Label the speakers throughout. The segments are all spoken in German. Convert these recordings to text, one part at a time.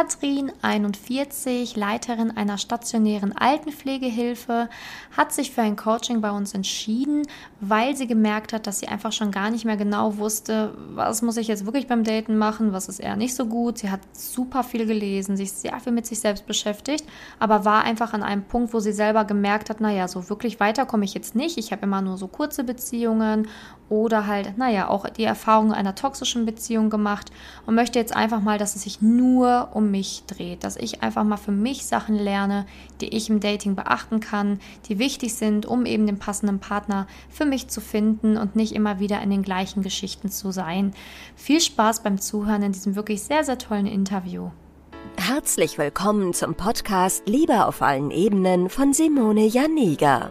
Speaker 1: Katrin, 41, Leiterin einer stationären Altenpflegehilfe, hat sich für ein Coaching bei uns entschieden, weil sie gemerkt hat, dass sie einfach schon gar nicht mehr genau wusste, was muss ich jetzt wirklich beim Daten machen, was ist eher nicht so gut. Sie hat super viel gelesen, sich sehr viel mit sich selbst beschäftigt, aber war einfach an einem Punkt, wo sie selber gemerkt hat, naja, so wirklich weiter komme ich jetzt nicht. Ich habe immer nur so kurze Beziehungen oder halt, naja, auch die Erfahrung einer toxischen Beziehung gemacht und möchte jetzt einfach mal, dass es sich nur um mich dreht, dass ich einfach mal für mich Sachen lerne, die ich im Dating beachten kann, die wichtig sind, um eben den passenden Partner für mich zu finden und nicht immer wieder in den gleichen Geschichten zu sein. Viel Spaß beim Zuhören in diesem wirklich sehr, sehr tollen Interview.
Speaker 2: Herzlich willkommen zum Podcast Liebe auf allen Ebenen von Simone Janiga.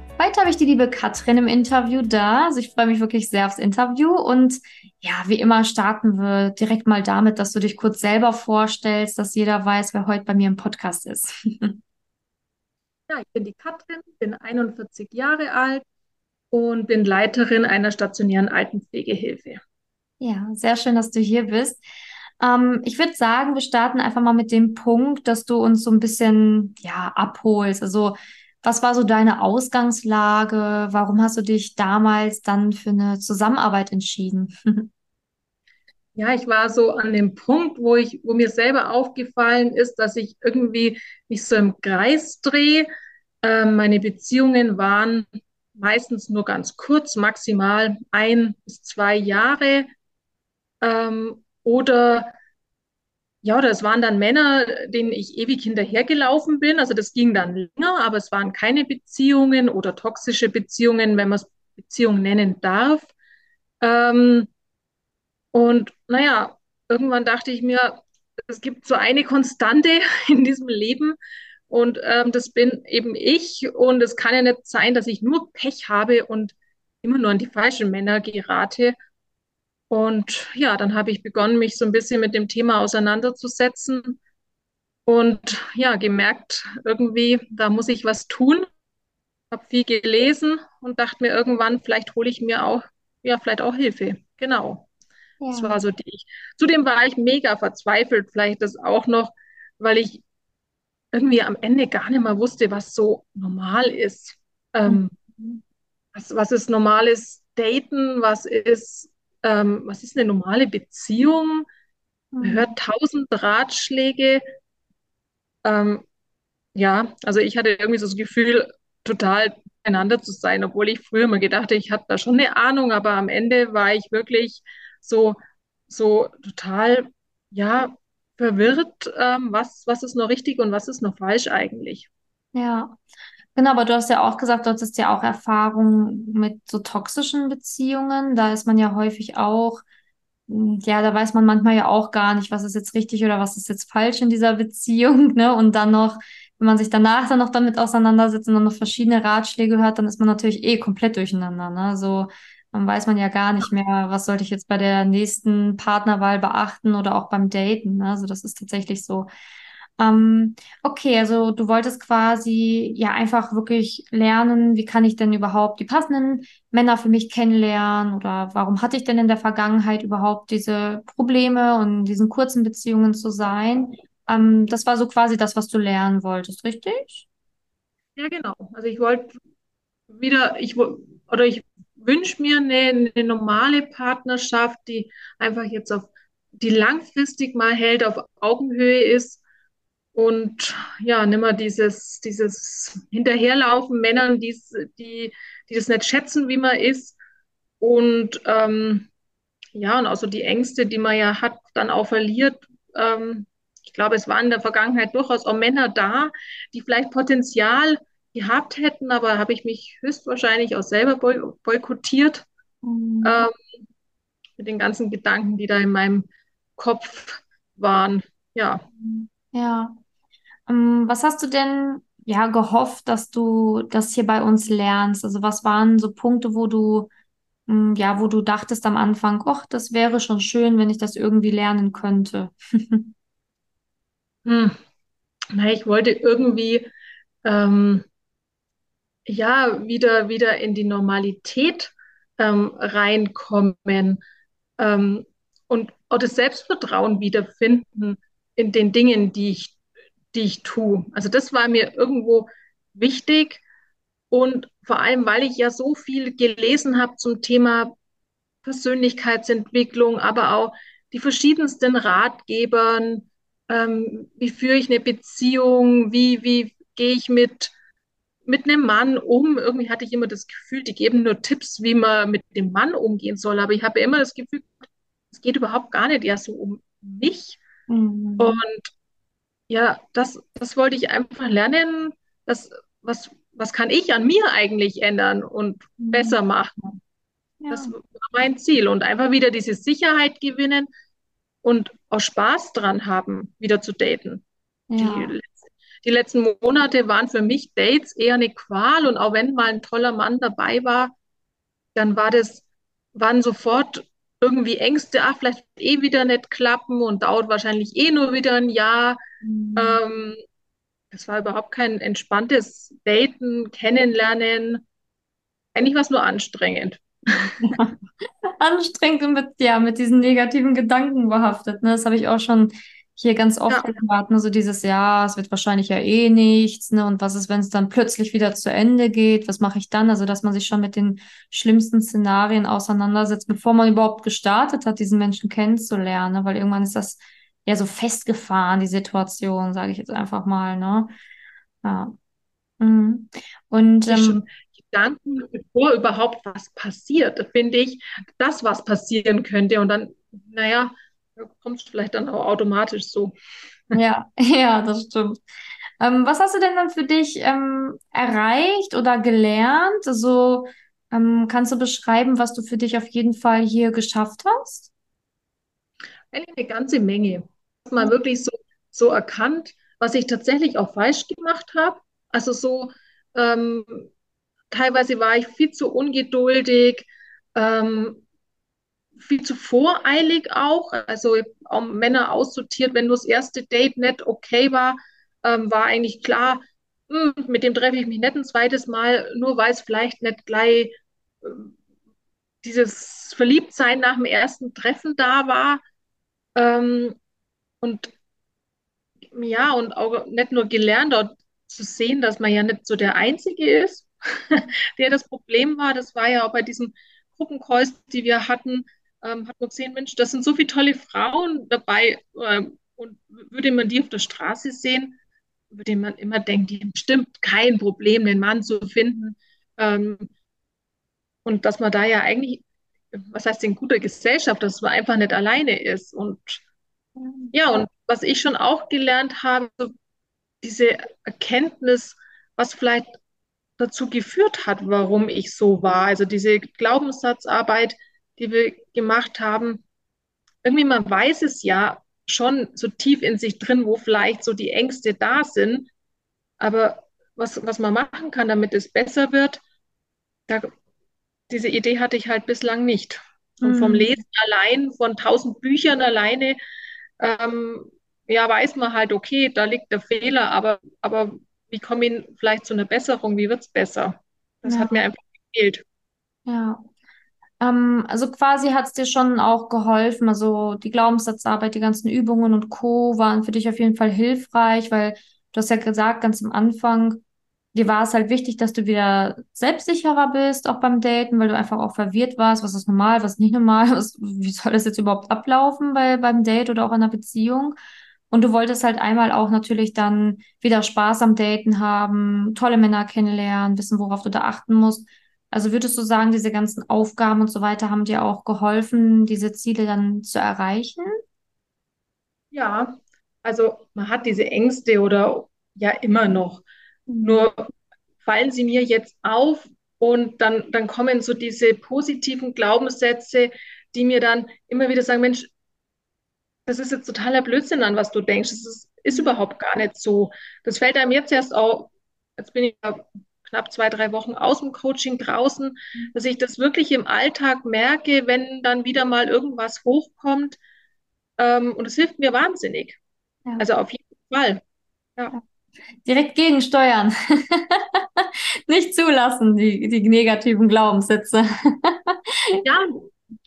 Speaker 1: Heute habe ich die liebe Katrin im Interview da. Also ich freue mich wirklich sehr aufs Interview. Und ja, wie immer starten wir direkt mal damit, dass du dich kurz selber vorstellst, dass jeder weiß, wer heute bei mir im Podcast ist.
Speaker 3: ja, ich bin die Katrin, bin 41 Jahre alt und bin Leiterin einer stationären Altenpflegehilfe.
Speaker 1: Ja, sehr schön, dass du hier bist. Ähm, ich würde sagen, wir starten einfach mal mit dem Punkt, dass du uns so ein bisschen ja abholst. Also was war so deine Ausgangslage? Warum hast du dich damals dann für eine Zusammenarbeit entschieden?
Speaker 3: Ja, ich war so an dem Punkt, wo ich, wo mir selber aufgefallen ist, dass ich irgendwie mich so im Kreis drehe. Ähm, meine Beziehungen waren meistens nur ganz kurz, maximal ein bis zwei Jahre. Ähm, oder ja, das waren dann Männer, denen ich ewig hinterhergelaufen bin. Also das ging dann länger, aber es waren keine Beziehungen oder toxische Beziehungen, wenn man es Beziehung nennen darf. Ähm, und naja, irgendwann dachte ich mir, es gibt so eine Konstante in diesem Leben und ähm, das bin eben ich. Und es kann ja nicht sein, dass ich nur Pech habe und immer nur an die falschen Männer gerate. Und ja, dann habe ich begonnen, mich so ein bisschen mit dem Thema auseinanderzusetzen und ja, gemerkt, irgendwie, da muss ich was tun. Habe viel gelesen und dachte mir irgendwann, vielleicht hole ich mir auch, ja, vielleicht auch Hilfe. Genau. Ja. Das war so die. Zudem war ich mega verzweifelt, vielleicht das auch noch, weil ich irgendwie am Ende gar nicht mehr wusste, was so normal ist. Ähm, mhm. was, was ist normales Daten? Was ist ähm, was ist eine normale Beziehung? Man mhm. hört tausend Ratschläge. Ähm, ja, also ich hatte irgendwie so das Gefühl, total einander zu sein, obwohl ich früher mal gedacht habe, ich hatte da schon eine Ahnung, aber am Ende war ich wirklich so, so total, ja, verwirrt, ähm, was, was ist noch richtig und was ist noch falsch eigentlich.
Speaker 1: Ja, Genau, aber du hast ja auch gesagt, du hattest ja auch Erfahrungen mit so toxischen Beziehungen. Da ist man ja häufig auch, hm, ja, da weiß man manchmal ja auch gar nicht, was ist jetzt richtig oder was ist jetzt falsch in dieser Beziehung, ne? Und dann noch, wenn man sich danach dann noch damit auseinandersetzt und dann noch verschiedene Ratschläge hört, dann ist man natürlich eh komplett durcheinander, ne? So, dann weiß man ja gar nicht mehr, was sollte ich jetzt bei der nächsten Partnerwahl beachten oder auch beim Daten, ne? Also das ist tatsächlich so. Ähm, okay, also du wolltest quasi ja einfach wirklich lernen, wie kann ich denn überhaupt die passenden Männer für mich kennenlernen oder warum hatte ich denn in der Vergangenheit überhaupt diese Probleme und diesen kurzen Beziehungen zu sein? Ähm, das war so quasi das, was du lernen wolltest, richtig?
Speaker 3: Ja, genau. Also ich wollte wieder, ich oder ich wünsche mir eine, eine normale Partnerschaft, die einfach jetzt auf, die langfristig mal hält, auf Augenhöhe ist und ja, nimmer dieses, dieses Hinterherlaufen Männern, die, die, die das nicht schätzen, wie man ist. Und ähm, ja, und also die Ängste, die man ja hat, dann auch verliert. Ähm, ich glaube, es waren in der Vergangenheit durchaus auch Männer da, die vielleicht Potenzial gehabt hätten, aber habe ich mich höchstwahrscheinlich auch selber boy boykottiert mhm. ähm, mit den ganzen Gedanken, die da in meinem Kopf waren. Ja.
Speaker 1: Ja. Ähm, was hast du denn ja gehofft, dass du das hier bei uns lernst? Also was waren so Punkte, wo du hm, ja, wo du dachtest am Anfang, ach, das wäre schon schön, wenn ich das irgendwie lernen könnte?
Speaker 3: Hm. Na, ich wollte irgendwie ähm, ja wieder wieder in die Normalität ähm, reinkommen ähm, und auch das Selbstvertrauen wiederfinden in den Dingen, die ich, die ich tue. Also das war mir irgendwo wichtig und vor allem, weil ich ja so viel gelesen habe zum Thema Persönlichkeitsentwicklung, aber auch die verschiedensten Ratgebern, ähm, wie führe ich eine Beziehung, wie, wie gehe ich mit, mit einem Mann um. Irgendwie hatte ich immer das Gefühl, die geben nur Tipps, wie man mit dem Mann umgehen soll, aber ich habe immer das Gefühl, es geht überhaupt gar nicht ja so um mich.
Speaker 1: Mhm.
Speaker 3: Und ja, das, das wollte ich einfach lernen, das, was, was kann ich an mir eigentlich ändern und
Speaker 1: Mhm.
Speaker 3: besser machen.
Speaker 1: Ja,
Speaker 3: Das war mein Ziel. Und einfach wieder diese Sicherheit gewinnen und auch Spaß dran haben, wieder zu daten.
Speaker 1: ja,
Speaker 3: Die, die letzten Monate waren für mich Dates eher eine Qual. Und auch wenn mal ein toller Mann dabei war, dann war das, waren sofort irgendwie Ängste, ach, vielleicht wird eh wieder nicht klappen und dauert wahrscheinlich eh nur wieder ein Jahr.
Speaker 1: Mhm.
Speaker 3: Ähm, das war überhaupt kein entspanntes Daten, Kennenlernen. Eigentlich war es nur anstrengend.
Speaker 1: anstrengend und mit, ja, mit diesen negativen Gedanken behaftet. Ne? Das habe ich auch schon hier ganz
Speaker 3: Ja,
Speaker 1: oft gehört, ne? So dieses, ja, es wird wahrscheinlich ja eh nichts, ne? Und was ist, wenn es dann plötzlich wieder zu Ende geht? Was mache ich dann? Also, dass man sich schon mit den schlimmsten Szenarien auseinandersetzt, bevor man überhaupt gestartet hat, diesen Menschen kennenzulernen, ne? Weil irgendwann ist das ja so festgefahren, die Situation, sage ich jetzt einfach mal, ne? Ja. Mhm. Und ähm,
Speaker 3: Gedanken, bevor überhaupt was passiert, finde ich, das, was passieren könnte. Und dann, naja, kommt es vielleicht dann auch automatisch so.
Speaker 1: ja, ja, das stimmt. Ähm, was hast du denn dann für dich ähm, erreicht oder gelernt? Also ähm, kannst du beschreiben, was du für dich auf jeden Fall hier geschafft hast?
Speaker 3: Eine ganze Menge. Mal wirklich so, so erkannt, was ich tatsächlich auch falsch gemacht habe. Also so, ähm, teilweise war ich viel zu ungeduldig, ähm, viel zu voreilig auch. Also auch Männer aussortiert, wenn nur das erste Date nicht okay war, ähm, war eigentlich klar, hm, mit dem treffe ich mich nicht ein zweites Mal, nur weil es vielleicht nicht gleich äh, dieses Verliebtsein nach dem ersten Treffen da war. Ähm, und ja, und auch nicht nur gelernt, auch zu sehen, dass man ja nicht so der Einzige ist, der das Problem war. Das war ja auch bei diesem Gruppencalls, die wir hatten, ähm, hat man gesehen, Mensch, das sind so viele tolle Frauen dabei. Ähm, und würde man die auf der Straße sehen, würde man immer denken, die haben bestimmt kein Problem, den Mann zu finden. Ähm, und dass man da ja eigentlich, was heißt in guter Gesellschaft, dass man einfach nicht alleine ist. Und ja, und was ich schon auch gelernt habe, so diese Erkenntnis, was vielleicht dazu geführt hat, warum ich so war. Also diese Glaubenssatzarbeit, die wir gemacht haben, irgendwie man weiß es ja schon so tief in sich drin, wo vielleicht so die Ängste da sind. Aber was, was man machen kann, damit es besser wird, da, diese Idee hatte ich halt bislang nicht. Und vom
Speaker 1: Mhm.
Speaker 3: Lesen allein, von tausend Büchern alleine, ähm, ja, weiß man halt, okay, da liegt der Fehler, aber, aber wie komme ich vielleicht zu einer Besserung? Wie wird es besser? Das hat mir
Speaker 1: Ja,
Speaker 3: einfach gefehlt.
Speaker 1: ja. Ähm, also quasi hat es dir schon auch geholfen. Also die Glaubenssatzarbeit, die ganzen Übungen und Co. waren für dich auf jeden Fall hilfreich, weil du hast ja gesagt, ganz am Anfang, dir war es halt wichtig, dass du wieder selbstsicherer bist, auch beim Daten, weil du einfach auch verwirrt warst, was ist normal, was ist nicht normal, was, wie soll das jetzt überhaupt ablaufen bei, beim Date oder auch in einer Beziehung. Und du wolltest halt einmal auch natürlich dann wieder Spaß am Daten haben, tolle Männer kennenlernen, wissen, worauf du da achten musst. Also würdest du sagen, diese ganzen Aufgaben und so weiter haben dir auch geholfen, diese Ziele dann zu erreichen?
Speaker 3: Ja, also man hat diese Ängste oder ja immer noch.
Speaker 1: Mhm.
Speaker 3: Nur fallen sie mir jetzt auf und dann, dann kommen so diese positiven Glaubenssätze, die mir dann immer wieder sagen, Mensch, das ist jetzt totaler Blödsinn an, was du denkst. Das ist, ist überhaupt gar nicht so. Das fällt einem jetzt erst au- jetzt bin ich ja knapp zwei, drei Wochen aus dem Coaching draußen, dass ich das wirklich im Alltag merke, wenn dann wieder mal irgendwas hochkommt. Ähm, und es hilft mir wahnsinnig. Ja. Also auf jeden Fall.
Speaker 1: Ja. Direkt gegensteuern. Nicht zulassen, die, die negativen Glaubenssätze.
Speaker 3: ja,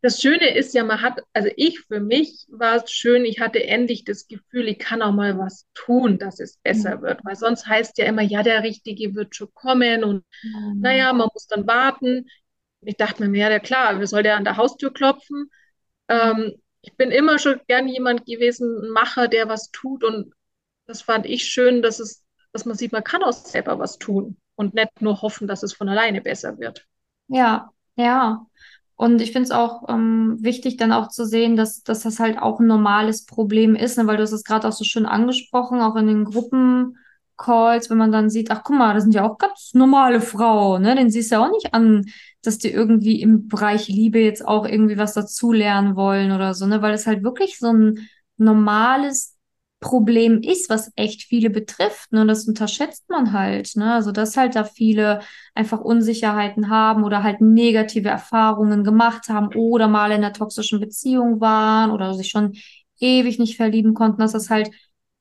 Speaker 3: das Schöne ist ja, man hat, also ich für mich war es schön, ich hatte endlich das Gefühl, ich kann auch mal was tun, dass es besser mhm. wird. Weil sonst heißt ja immer, ja, der Richtige wird schon kommen und mhm. naja, man muss dann warten. Ich dachte mir, ja, klar, wer soll der an der Haustür klopfen? Ähm, ich bin immer schon gern jemand gewesen, ein Macher, der was tut und das fand ich schön, dass es, dass man sieht, man kann auch selber was tun und nicht nur hoffen, dass es von alleine besser wird.
Speaker 1: Ja, ja. Und ich finde es auch ähm, wichtig, dann auch zu sehen, dass, dass das halt auch ein normales Problem ist, ne? weil du hast es gerade auch so schön angesprochen, auch in den Gruppencalls, wenn man dann sieht, ach guck mal, das sind ja auch ganz normale Frauen, ne? Den siehst du ja auch nicht an, dass die irgendwie im Bereich Liebe jetzt auch irgendwie was dazulernen wollen oder so, ne? Weil es halt wirklich so ein normales Problem ist, was echt viele betrifft. Ne? Das unterschätzt man halt. Ne? Also, dass halt da viele einfach Unsicherheiten haben oder halt negative Erfahrungen gemacht haben oder mal in einer toxischen Beziehung waren oder sich schon ewig nicht verlieben konnten, dass das halt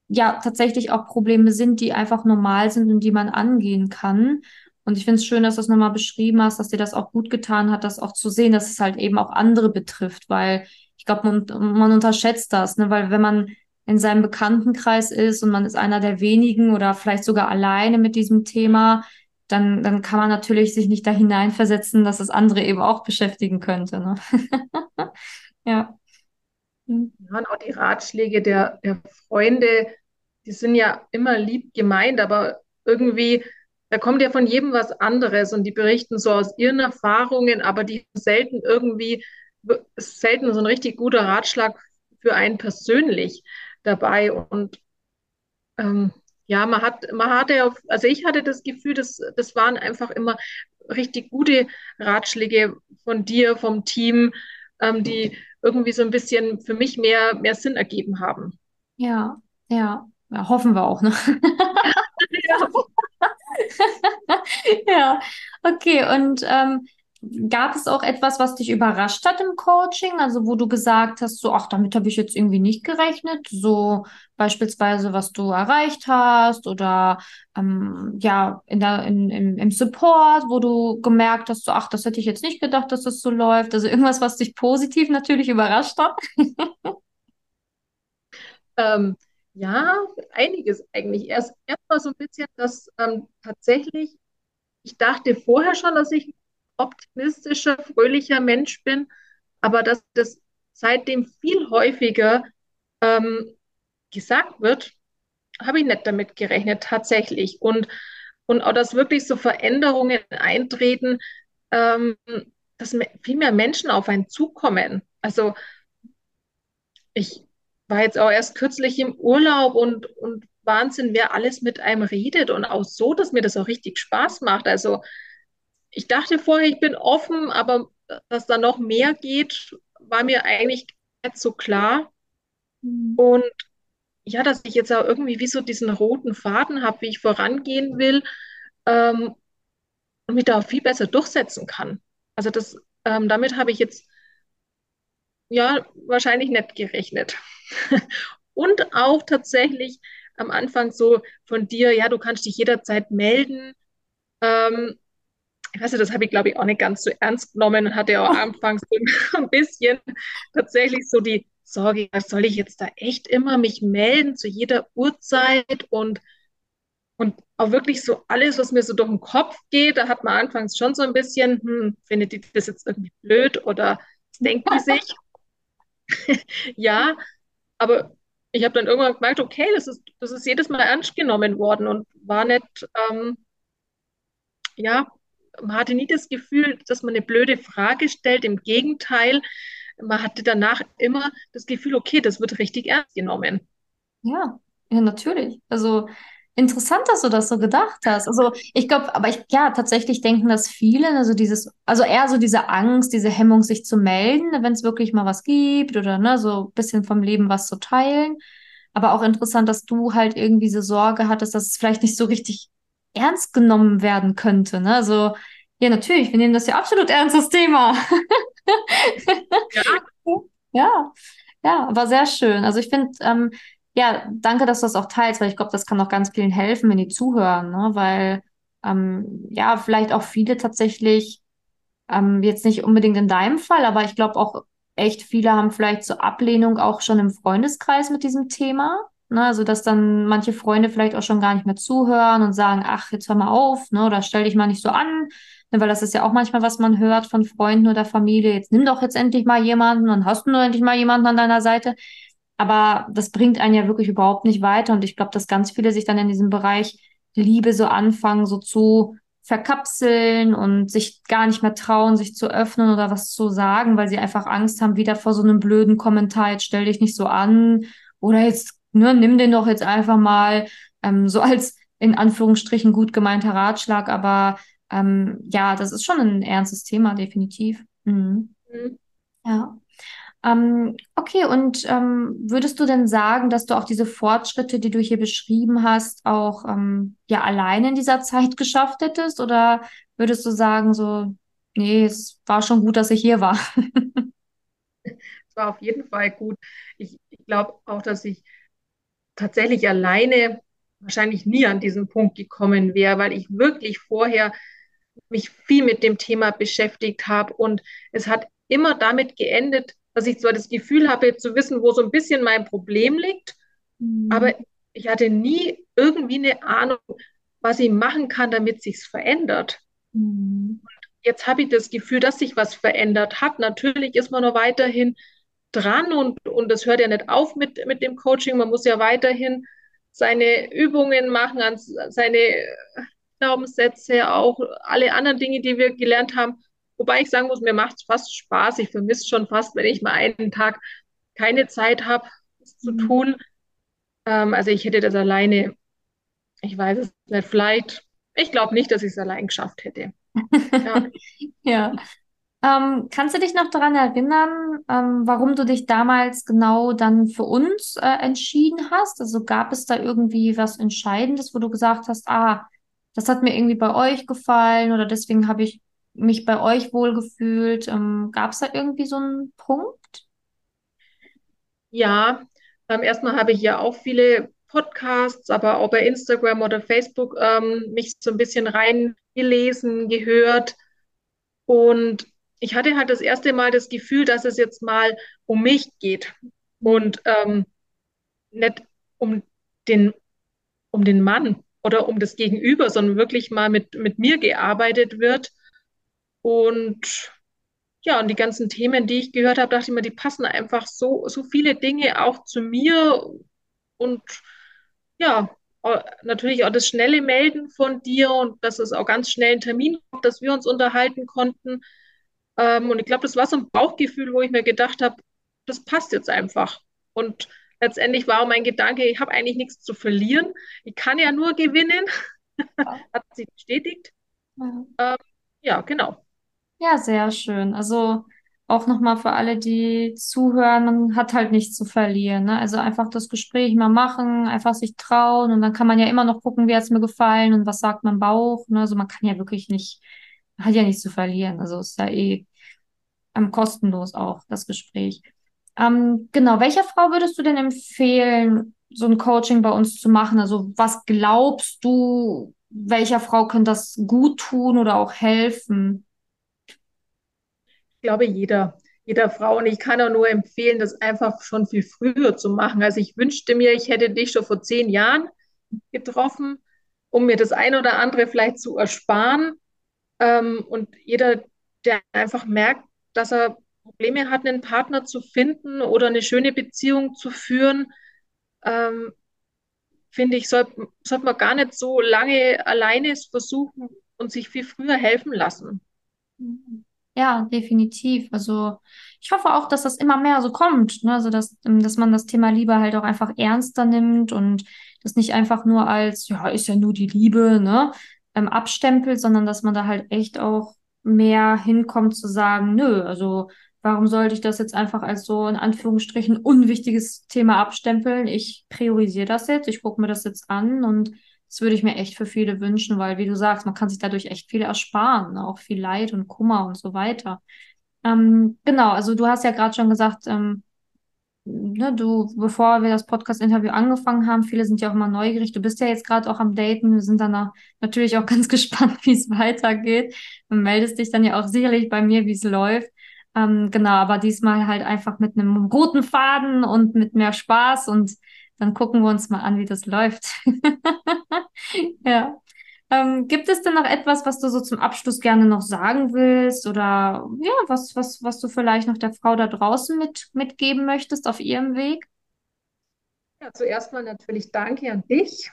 Speaker 1: ja tatsächlich auch Probleme sind, die einfach normal sind und die man angehen kann. Und ich finde es schön, dass du es nochmal beschrieben hast, dass dir das auch gut getan hat, das auch zu sehen, dass es halt eben auch andere betrifft, weil ich glaube, man, man unterschätzt das, ne? weil wenn man in seinem Bekanntenkreis ist und man ist einer der wenigen oder vielleicht sogar alleine mit diesem Thema, dann, dann kann man natürlich sich nicht da hineinversetzen, dass das andere eben auch beschäftigen könnte. Ne?
Speaker 3: ja. Hm. Ja, und auch die Ratschläge der, der Freunde, die sind ja immer lieb gemeint, aber irgendwie, da kommt ja von jedem was anderes und die berichten so aus ihren Erfahrungen, aber die selten irgendwie, selten so ein richtig guter Ratschlag für einen persönlich dabei. Und ähm, ja, man hat, man hatte, also ich hatte das Gefühl, das, das waren einfach immer richtig gute Ratschläge von dir, vom Team, ähm, die irgendwie so ein bisschen für mich mehr, mehr Sinn ergeben haben.
Speaker 1: Ja, ja, ja hoffen wir auch, ne? ja. ja, okay. Und ähm, Gab es auch etwas, was dich überrascht hat im Coaching? Also wo du gesagt hast, so, ach, damit habe ich jetzt irgendwie nicht gerechnet. So beispielsweise, was du erreicht hast oder ähm, ja, in der, in, im, im Support, wo du gemerkt hast, so, ach, das hätte ich jetzt nicht gedacht, dass das so läuft. Also irgendwas, was dich positiv natürlich überrascht hat.
Speaker 3: ähm, ja, einiges eigentlich. Erst erstmal so ein bisschen, dass ähm, tatsächlich, ich dachte vorher schon, dass ich optimistischer, fröhlicher Mensch bin, aber dass das seitdem viel häufiger ähm, gesagt wird, habe ich nicht damit gerechnet, tatsächlich. Und, und auch, dass wirklich so Veränderungen eintreten, ähm, dass viel mehr Menschen auf einen zukommen. Also ich war jetzt auch erst kürzlich im Urlaub und, und Wahnsinn, wer alles mit einem redet und auch so, dass mir das auch richtig Spaß macht. Also ich dachte vorher, ich bin offen, aber dass da noch mehr geht, war mir eigentlich nicht so klar. Mhm. Und ja, dass ich jetzt auch irgendwie wie so diesen roten Faden habe, wie ich vorangehen will ähm, und mich da auch viel besser durchsetzen kann. Also das, ähm, damit habe ich jetzt ja wahrscheinlich nicht gerechnet. und auch tatsächlich am Anfang so von dir, ja, du kannst dich jederzeit melden. Ähm, ich weiß nicht, das habe ich glaube ich auch nicht ganz so ernst genommen und hatte auch anfangs so ein bisschen tatsächlich so die Sorge, soll ich jetzt da echt immer mich melden zu jeder Uhrzeit und und auch wirklich so alles, was mir so durch den Kopf geht, da hat man anfangs schon so ein bisschen, hm, findet die das jetzt irgendwie blöd oder denkt die sich? ja, aber ich habe dann irgendwann gemerkt, okay, das ist, das ist jedes Mal ernst genommen worden und war nicht, ähm, ja, man hatte nie das Gefühl, dass man eine blöde Frage stellt. Im Gegenteil, man hatte danach immer das Gefühl, okay, das wird richtig ernst genommen.
Speaker 1: Ja, ja, natürlich. Also interessant, dass du das so gedacht hast. Also ich glaube, aber ich, ja, tatsächlich denken das viele, also dieses, also eher so diese Angst, diese Hemmung, sich zu melden, wenn es wirklich mal was gibt oder ne, so ein bisschen vom Leben was zu teilen. Aber auch interessant, dass du halt irgendwie diese Sorge hattest, dass es vielleicht nicht so richtig ernst genommen werden könnte. Ne? Also, ja, natürlich, wir nehmen das ja absolut ernst, das Thema. Ja. ja, ja, aber sehr schön. Also ich finde, ähm, ja, danke, dass du das auch teilst, weil ich glaube, das kann auch ganz vielen helfen, wenn die zuhören, ne? Weil ähm, ja, vielleicht auch viele tatsächlich, ähm, jetzt nicht unbedingt in deinem Fall, aber ich glaube auch echt viele haben vielleicht so Ablehnung auch schon im Freundeskreis mit diesem Thema. Ne? Also, dass dann manche Freunde vielleicht auch schon gar nicht mehr zuhören und sagen, ach, jetzt hör mal auf, ne? Oder stell dich mal nicht so an. Ne? Weil das ist ja auch manchmal, was man hört von Freunden oder Familie. Jetzt nimm doch jetzt endlich mal jemanden, dann hast du nur endlich mal jemanden an deiner Seite. Aber das bringt einen ja wirklich überhaupt nicht weiter. Und ich glaube, dass ganz viele sich dann in diesem Bereich Liebe so anfangen, so zu verkapseln und sich gar nicht mehr trauen, sich zu öffnen oder was zu sagen, weil sie einfach Angst haben, wieder vor so einem blöden Kommentar, jetzt stell dich nicht so an oder jetzt, ne, nimm den doch jetzt einfach mal, ähm, so als in Anführungsstrichen gut gemeinter Ratschlag, aber ähm, ja, das ist schon ein ernstes Thema, definitiv. Mhm. Mhm. Ja. Ähm, okay, und ähm, würdest du denn sagen, dass du auch diese Fortschritte, die du hier beschrieben hast, auch ähm, ja alleine in dieser Zeit geschafft hättest? Oder würdest du sagen, so, nee, es war schon gut, dass ich hier war?
Speaker 3: Es war auf jeden Fall gut. Ich, ich glaube auch, dass ich tatsächlich alleine wahrscheinlich nie an diesen Punkt gekommen wäre, weil ich wirklich vorher mich viel mit dem Thema beschäftigt habe und es hat immer damit geendet, dass ich zwar das Gefühl habe, zu wissen, wo so ein bisschen mein Problem liegt, mhm. aber ich hatte nie irgendwie eine Ahnung, was ich machen kann, damit sich's verändert. Mhm. jetzt habe ich das Gefühl, dass sich was verändert hat. Natürlich ist man noch weiterhin dran und, und das hört ja nicht auf mit, mit dem Coaching. Man muss ja weiterhin seine Übungen machen, seine Glaubenssätze, auch alle anderen Dinge, die wir gelernt haben, Wobei ich sagen muss, mir macht es fast Spaß. Ich vermisse schon fast, wenn ich mal einen Tag keine Zeit habe, das zu mhm. tun. Ähm, also ich hätte das alleine, ich weiß es nicht, vielleicht, ich glaube nicht, dass ich es allein geschafft hätte.
Speaker 1: Ja. ja. Ähm, kannst du dich noch daran erinnern, ähm, warum du dich damals genau dann für uns äh, entschieden hast? Also gab es da irgendwie was Entscheidendes, wo du gesagt hast, ah, das hat mir irgendwie bei euch gefallen oder deswegen habe ich mich bei euch wohlgefühlt. Ähm, Gab es da irgendwie so einen Punkt?
Speaker 3: Ja, ähm, erstmal habe ich ja auch viele Podcasts, aber auch bei Instagram oder Facebook ähm, mich so ein bisschen reingelesen, gehört. Und ich hatte halt das erste Mal das Gefühl, dass es jetzt mal um mich geht und ähm, nicht um den, um den Mann oder um das Gegenüber, sondern wirklich mal mit, mit mir gearbeitet wird. Und ja, und die ganzen Themen, die ich gehört habe, dachte ich mir, die passen einfach so, so viele Dinge auch zu mir. Und ja, natürlich auch das schnelle Melden von dir und dass es auch ganz schnell einen Termin gab, dass wir uns unterhalten konnten. Ähm, und ich glaube, das war so ein Bauchgefühl, wo ich mir gedacht habe, das passt jetzt einfach. Und letztendlich war mein Gedanke, ich habe eigentlich nichts zu verlieren. Ich kann ja nur gewinnen. Hat sich bestätigt. Ja. Ähm, ja, genau.
Speaker 1: Ja, sehr schön. Also auch nochmal für alle, die zuhören, man hat halt nichts zu verlieren. Ne? Also einfach das Gespräch mal machen, einfach sich trauen und dann kann man ja immer noch gucken, wie hat es mir gefallen und was sagt mein Bauch. Ne? Also man kann ja wirklich nicht, hat ja nichts zu verlieren. Also ist ja eh ähm, kostenlos auch das Gespräch. Ähm, genau, welcher Frau würdest du denn empfehlen, so ein Coaching bei uns zu machen? Also was glaubst du, welcher Frau könnte das gut tun oder auch helfen?
Speaker 3: glaube, jeder, jeder Frau. Und ich kann auch nur empfehlen, das einfach schon viel früher zu machen. Also ich wünschte mir, ich hätte dich schon vor zehn Jahren getroffen, um mir das eine oder andere vielleicht zu ersparen. Ähm, und jeder, der einfach merkt, dass er Probleme hat, einen Partner zu finden oder eine schöne Beziehung zu führen, ähm, finde ich, sollte sollt man gar nicht so lange alleine versuchen und sich viel früher helfen lassen.
Speaker 1: Ja, definitiv. Also ich hoffe auch, dass das immer mehr so kommt, ne? Also dass, ähm, dass man das Thema Liebe halt auch einfach ernster nimmt und das nicht einfach nur als, ja, ist ja nur die Liebe, ne, ähm, abstempelt, sondern dass man da halt echt auch mehr hinkommt zu sagen, nö, also warum sollte ich das jetzt einfach als so in Anführungsstrichen unwichtiges Thema abstempeln? Ich priorisiere das jetzt, ich gucke mir das jetzt an und Das würde ich mir echt für viele wünschen, weil, wie du sagst, man kann sich dadurch echt viel ersparen, ne? auch viel Leid und Kummer und so weiter. Ähm, genau, also du hast ja gerade schon gesagt, ähm, ne, du, bevor wir das Podcast-Interview angefangen haben, viele sind ja auch immer neugierig. Du bist ja jetzt gerade auch am Daten. Wir sind dann natürlich auch ganz gespannt, wie es weitergeht. Du meldest dich dann ja auch sicherlich bei mir, wie es läuft. Ähm, genau, aber diesmal halt einfach mit einem roten Faden und mit mehr Spaß und dann gucken wir uns mal an, wie das läuft. ja. Ähm, gibt es denn noch etwas, was du so zum Abschluss gerne noch sagen willst oder ja, was, was, was du vielleicht noch der Frau da draußen mit, mitgeben möchtest auf ihrem Weg?
Speaker 3: Ja, zuerst mal natürlich danke an dich,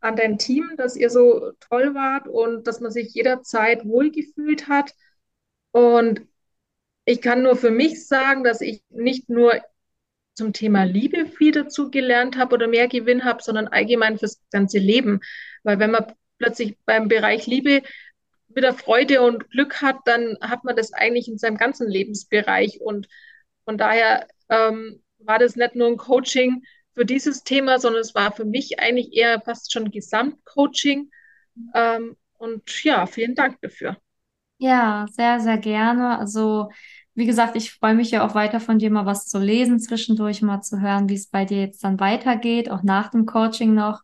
Speaker 3: an dein Team, dass ihr so toll wart und dass man sich jederzeit wohlgefühlt hat. Und ich kann nur für mich sagen, dass ich nicht nur zum Thema Liebe viel dazu gelernt habe oder mehr Gewinn habe, sondern allgemein fürs ganze Leben. Weil wenn man plötzlich beim Bereich Liebe wieder Freude und Glück hat, dann hat man das eigentlich in seinem ganzen Lebensbereich. Und von daher ähm, war das nicht nur ein Coaching für dieses Thema, sondern es war für mich eigentlich eher fast schon Gesamtcoaching. Ähm, und ja, vielen Dank dafür.
Speaker 1: Ja, sehr, sehr gerne. Also, wie gesagt, ich freue mich ja auch weiter von dir mal was zu lesen zwischendurch, mal zu hören, wie es bei dir jetzt dann weitergeht, auch nach dem Coaching noch.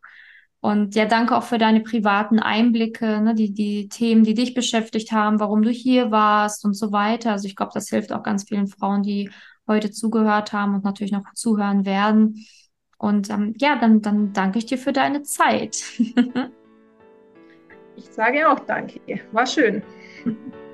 Speaker 1: Und ja, danke auch für deine privaten Einblicke, ne, die, die Themen, die dich beschäftigt haben, warum du hier warst und so weiter. Also ich glaube, das hilft auch ganz vielen Frauen, die heute zugehört haben und natürlich noch zuhören werden. Und ähm, ja, dann, dann danke ich dir für deine Zeit.
Speaker 3: ich sage auch danke. War schön.